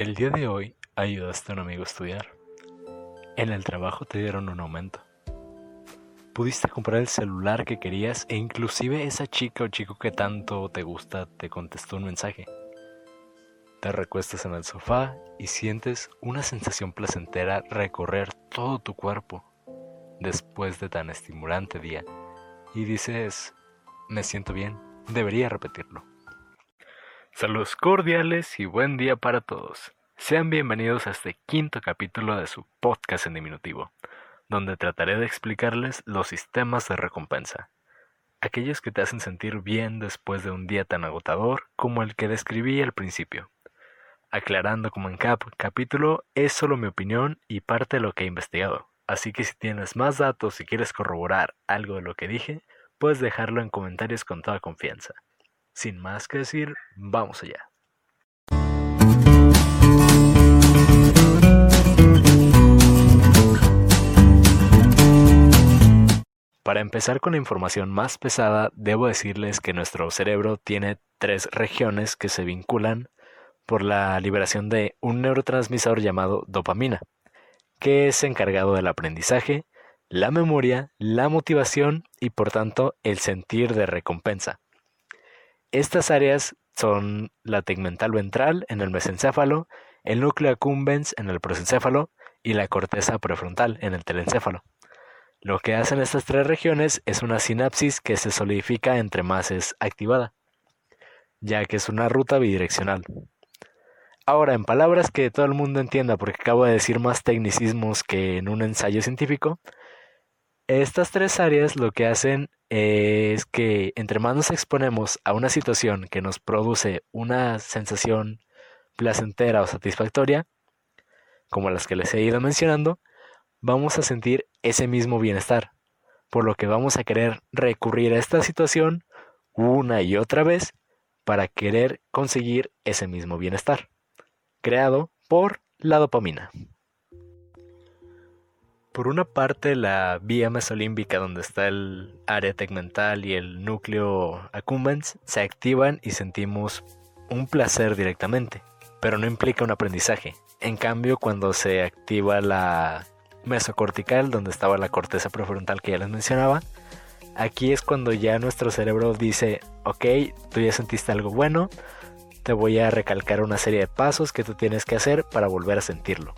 El día de hoy ayudaste a un amigo a estudiar. En el trabajo te dieron un aumento. Pudiste comprar el celular que querías e inclusive esa chica o chico que tanto te gusta te contestó un mensaje. Te recuestas en el sofá y sientes una sensación placentera recorrer todo tu cuerpo después de tan estimulante día y dices, me siento bien, debería repetirlo. Saludos cordiales y buen día para todos. Sean bienvenidos a este quinto capítulo de su podcast en diminutivo, donde trataré de explicarles los sistemas de recompensa, aquellos que te hacen sentir bien después de un día tan agotador como el que describí al principio aclarando como en cada capítulo es solo mi opinión y parte de lo que he investigado. Así que si tienes más datos y quieres corroborar algo de lo que dije, puedes dejarlo en comentarios con toda confianza. Sin más que decir, vamos allá. Para empezar con la información más pesada, debo decirles que nuestro cerebro tiene tres regiones que se vinculan por la liberación de un neurotransmisor llamado dopamina, que es encargado del aprendizaje, la memoria, la motivación y por tanto el sentir de recompensa. Estas áreas son la tegmental ventral en el mesencéfalo, el núcleo accumbens en el prosencéfalo y la corteza prefrontal en el telencéfalo. Lo que hacen estas tres regiones es una sinapsis que se solidifica entre más es activada, ya que es una ruta bidireccional. Ahora, en palabras que todo el mundo entienda, porque acabo de decir más tecnicismos que en un ensayo científico, estas tres áreas lo que hacen es que entre más nos exponemos a una situación que nos produce una sensación placentera o satisfactoria, como las que les he ido mencionando, vamos a sentir ese mismo bienestar, por lo que vamos a querer recurrir a esta situación una y otra vez para querer conseguir ese mismo bienestar creado por la dopamina. Por una parte, la vía mesolímbica, donde está el área tegmental y el núcleo accumbens, se activan y sentimos un placer directamente, pero no implica un aprendizaje. En cambio, cuando se activa la mesocortical, donde estaba la corteza prefrontal que ya les mencionaba, aquí es cuando ya nuestro cerebro dice, ok, tú ya sentiste algo bueno, te voy a recalcar una serie de pasos que tú tienes que hacer para volver a sentirlo.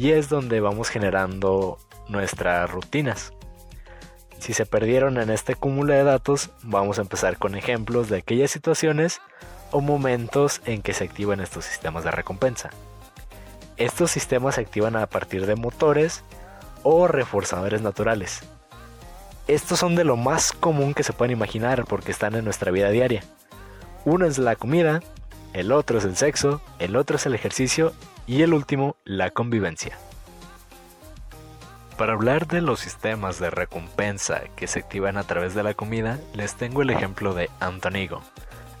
Y es donde vamos generando nuestras rutinas. Si se perdieron en este cúmulo de datos, vamos a empezar con ejemplos de aquellas situaciones o momentos en que se activan estos sistemas de recompensa. Estos sistemas se activan a partir de motores o reforzadores naturales. Estos son de lo más común que se pueden imaginar porque están en nuestra vida diaria. Uno es la comida, el otro es el sexo, el otro es el ejercicio y el último la convivencia. Para hablar de los sistemas de recompensa que se activan a través de la comida, les tengo el ejemplo de Antonigo.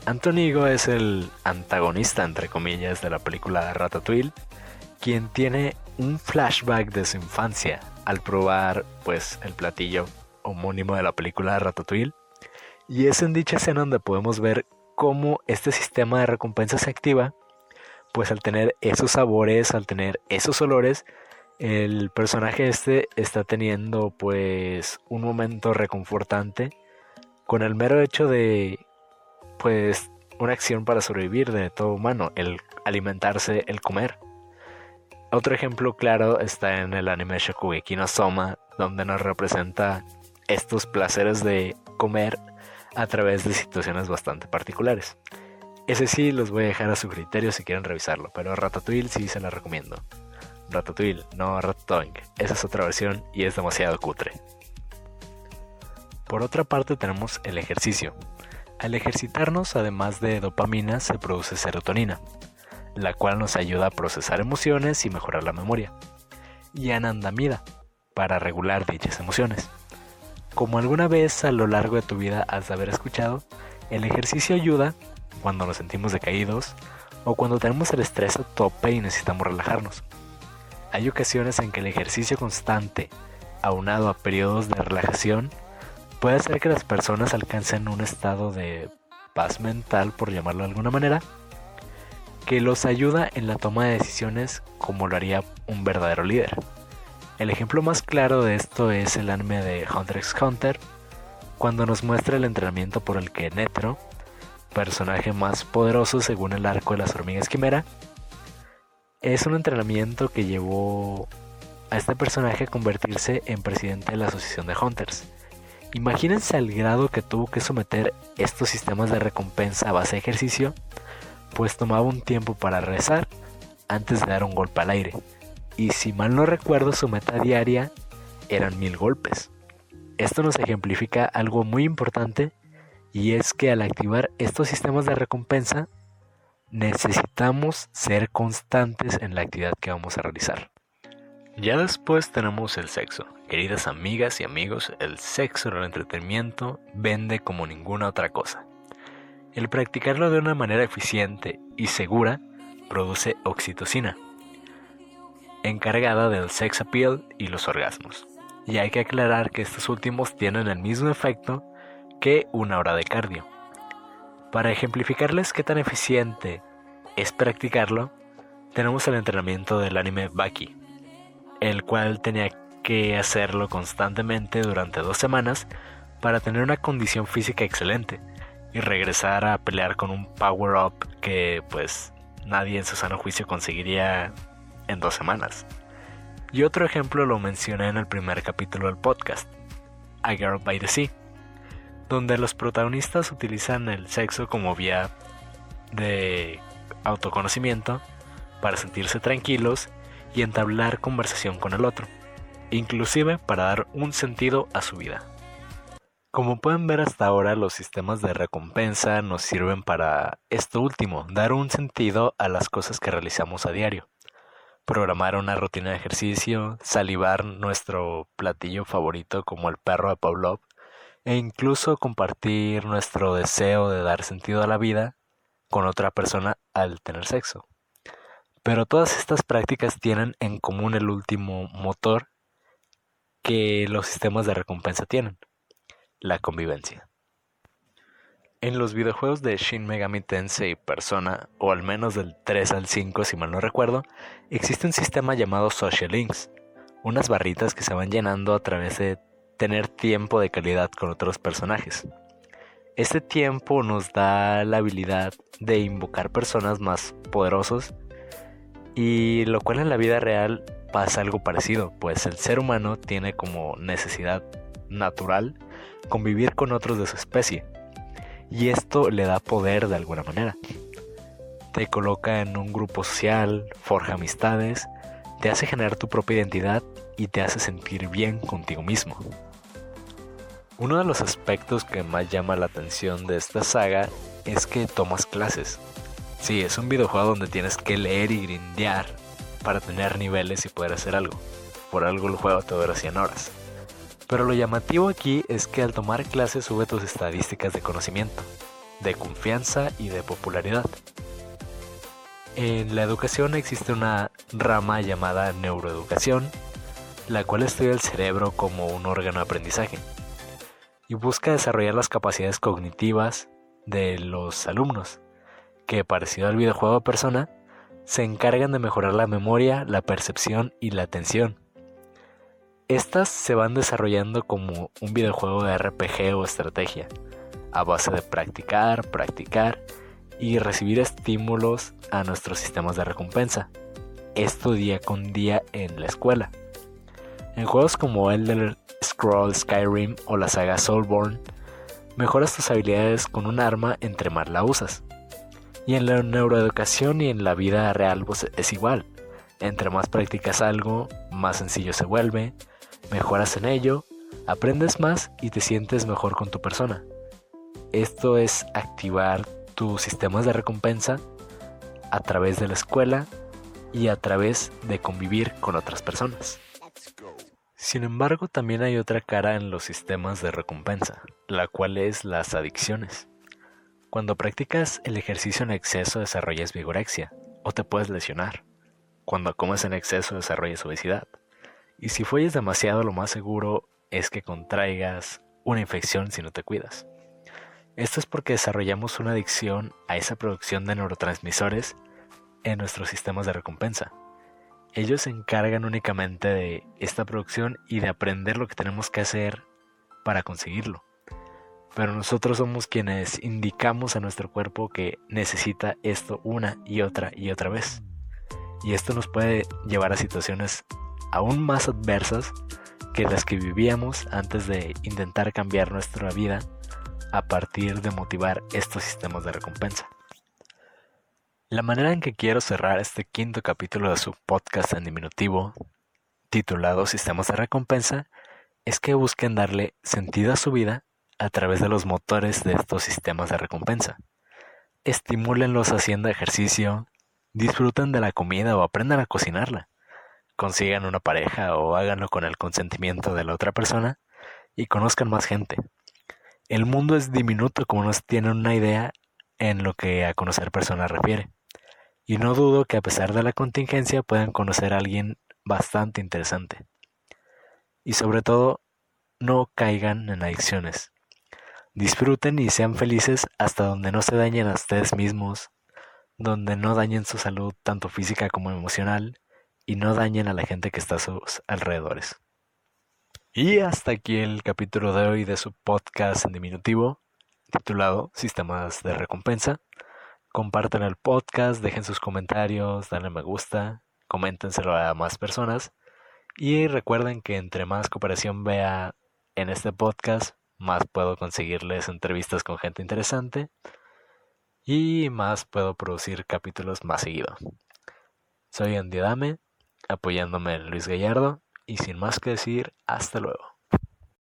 Antonigo es el antagonista, entre comillas, de la película Ratatouille, quien tiene un flashback de su infancia al probar, pues, el platillo homónimo de la película Ratatouille. Y es en dicha escena donde podemos ver cómo este sistema de recompensa se activa, pues al tener esos sabores, al tener esos olores, el personaje este está teniendo pues un momento reconfortante con el mero hecho de pues una acción para sobrevivir de todo humano, el alimentarse, el comer. Otro ejemplo claro está en el anime Shokugeki no Soma, donde nos representa estos placeres de comer a través de situaciones bastante particulares. Ese sí los voy a dejar a su criterio si quieren revisarlo, pero Ratatouille sí se la recomiendo. Ratatouille, no Ratatouille. Esa es otra versión y es demasiado cutre. Por otra parte tenemos el ejercicio. Al ejercitarnos, además de dopamina, se produce serotonina, la cual nos ayuda a procesar emociones y mejorar la memoria. Y anandamida, para regular dichas emociones. Como alguna vez a lo largo de tu vida has de haber escuchado, el ejercicio ayuda cuando nos sentimos decaídos o cuando tenemos el estrés a tope y necesitamos relajarnos. Hay ocasiones en que el ejercicio constante, aunado a periodos de relajación, puede hacer que las personas alcancen un estado de paz mental, por llamarlo de alguna manera, que los ayuda en la toma de decisiones como lo haría un verdadero líder. El ejemplo más claro de esto es el anime de Hunter x Hunter, cuando nos muestra el entrenamiento por el que Netro, personaje más poderoso según el arco de las hormigas quimera, es un entrenamiento que llevó a este personaje a convertirse en presidente de la Asociación de Hunters. Imagínense al grado que tuvo que someter estos sistemas de recompensa a base de ejercicio, pues tomaba un tiempo para rezar antes de dar un golpe al aire. Y si mal no recuerdo, su meta diaria eran mil golpes. Esto nos ejemplifica algo muy importante y es que al activar estos sistemas de recompensa necesitamos ser constantes en la actividad que vamos a realizar. Ya después tenemos el sexo. Queridas amigas y amigos, el sexo en el entretenimiento vende como ninguna otra cosa. El practicarlo de una manera eficiente y segura produce oxitocina, encargada del sex appeal y los orgasmos. Y hay que aclarar que estos últimos tienen el mismo efecto que una hora de cardio. Para ejemplificarles qué tan eficiente es practicarlo, tenemos el entrenamiento del anime Baki, el cual tenía que hacerlo constantemente durante dos semanas para tener una condición física excelente y regresar a pelear con un power up que pues nadie en su sano juicio conseguiría en dos semanas. Y otro ejemplo lo mencioné en el primer capítulo del podcast, A Girl by the Sea, donde los protagonistas utilizan el sexo como vía de autoconocimiento para sentirse tranquilos y entablar conversación con el otro, inclusive para dar un sentido a su vida. Como pueden ver hasta ahora, los sistemas de recompensa nos sirven para esto último, dar un sentido a las cosas que realizamos a diario. Programar una rutina de ejercicio, salivar nuestro platillo favorito como el perro de Pavlov, e incluso compartir nuestro deseo de dar sentido a la vida con otra persona al tener sexo. Pero todas estas prácticas tienen en común el último motor que los sistemas de recompensa tienen, la convivencia. En los videojuegos de Shin Megami Tensei Persona, o al menos del 3 al 5 si mal no recuerdo, existe un sistema llamado Social Links, unas barritas que se van llenando a través de tener tiempo de calidad con otros personajes. Este tiempo nos da la habilidad de invocar personas más poderosos y lo cual en la vida real pasa algo parecido, pues el ser humano tiene como necesidad natural convivir con otros de su especie y esto le da poder de alguna manera. Te coloca en un grupo social, forja amistades, te hace generar tu propia identidad y te hace sentir bien contigo mismo. Uno de los aspectos que más llama la atención de esta saga es que tomas clases. Sí, es un videojuego donde tienes que leer y grindear para tener niveles y poder hacer algo. Por algo el juego te dura 100 horas. Pero lo llamativo aquí es que al tomar clases sube tus estadísticas de conocimiento, de confianza y de popularidad. En la educación existe una rama llamada neuroeducación, la cual estudia el cerebro como un órgano de aprendizaje y busca desarrollar las capacidades cognitivas de los alumnos, que parecido al videojuego de persona, se encargan de mejorar la memoria, la percepción y la atención. Estas se van desarrollando como un videojuego de RPG o estrategia, a base de practicar, practicar y recibir estímulos a nuestros sistemas de recompensa. Esto día con día en la escuela. En juegos como Elder Scroll Skyrim o la saga Soulborn, mejoras tus habilidades con un arma entre más la usas. Y en la neuroeducación y en la vida real pues, es igual. Entre más practicas algo, más sencillo se vuelve, mejoras en ello, aprendes más y te sientes mejor con tu persona. Esto es activar tus sistemas de recompensa a través de la escuela y a través de convivir con otras personas. Sin embargo, también hay otra cara en los sistemas de recompensa, la cual es las adicciones. Cuando practicas el ejercicio en exceso desarrollas vigorexia o te puedes lesionar. Cuando comes en exceso desarrollas obesidad. Y si folles demasiado lo más seguro es que contraigas una infección si no te cuidas. Esto es porque desarrollamos una adicción a esa producción de neurotransmisores en nuestros sistemas de recompensa. Ellos se encargan únicamente de esta producción y de aprender lo que tenemos que hacer para conseguirlo. Pero nosotros somos quienes indicamos a nuestro cuerpo que necesita esto una y otra y otra vez. Y esto nos puede llevar a situaciones aún más adversas que las que vivíamos antes de intentar cambiar nuestra vida a partir de motivar estos sistemas de recompensa. La manera en que quiero cerrar este quinto capítulo de su podcast en diminutivo, titulado Sistemas de Recompensa, es que busquen darle sentido a su vida a través de los motores de estos sistemas de recompensa. Estimúlenlos haciendo ejercicio, disfruten de la comida o aprendan a cocinarla. Consigan una pareja o háganlo con el consentimiento de la otra persona y conozcan más gente. El mundo es diminuto como nos tienen una idea en lo que a conocer personas refiere. Y no dudo que a pesar de la contingencia puedan conocer a alguien bastante interesante. Y sobre todo, no caigan en adicciones. Disfruten y sean felices hasta donde no se dañen a ustedes mismos, donde no dañen su salud tanto física como emocional y no dañen a la gente que está a sus alrededores. Y hasta aquí el capítulo de hoy de su podcast en diminutivo, titulado Sistemas de Recompensa. Compartan el podcast, dejen sus comentarios, denle me gusta, coméntenselo a más personas y recuerden que entre más cooperación vea en este podcast, más puedo conseguirles entrevistas con gente interesante y más puedo producir capítulos más seguido. Soy Andy apoyándome en Luis Gallardo y sin más que decir, hasta luego.